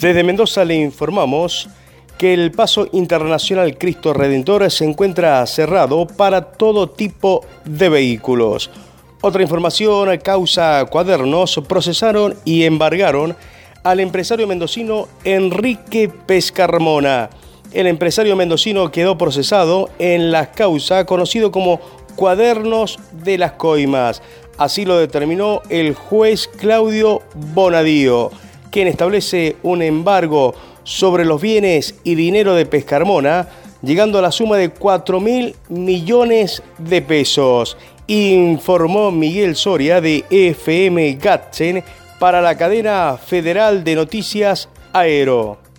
Desde Mendoza le informamos que el paso internacional Cristo Redentor se encuentra cerrado para todo tipo de vehículos. Otra información, causa cuadernos, procesaron y embargaron al empresario mendocino Enrique Pescarmona. El empresario mendocino quedó procesado en la causa conocido como cuadernos de las coimas. Así lo determinó el juez Claudio Bonadío, quien establece un embargo sobre los bienes y dinero de Pescarmona, llegando a la suma de 4 mil millones de pesos informó Miguel Soria de FM Gatzen para la cadena federal de noticias Aero.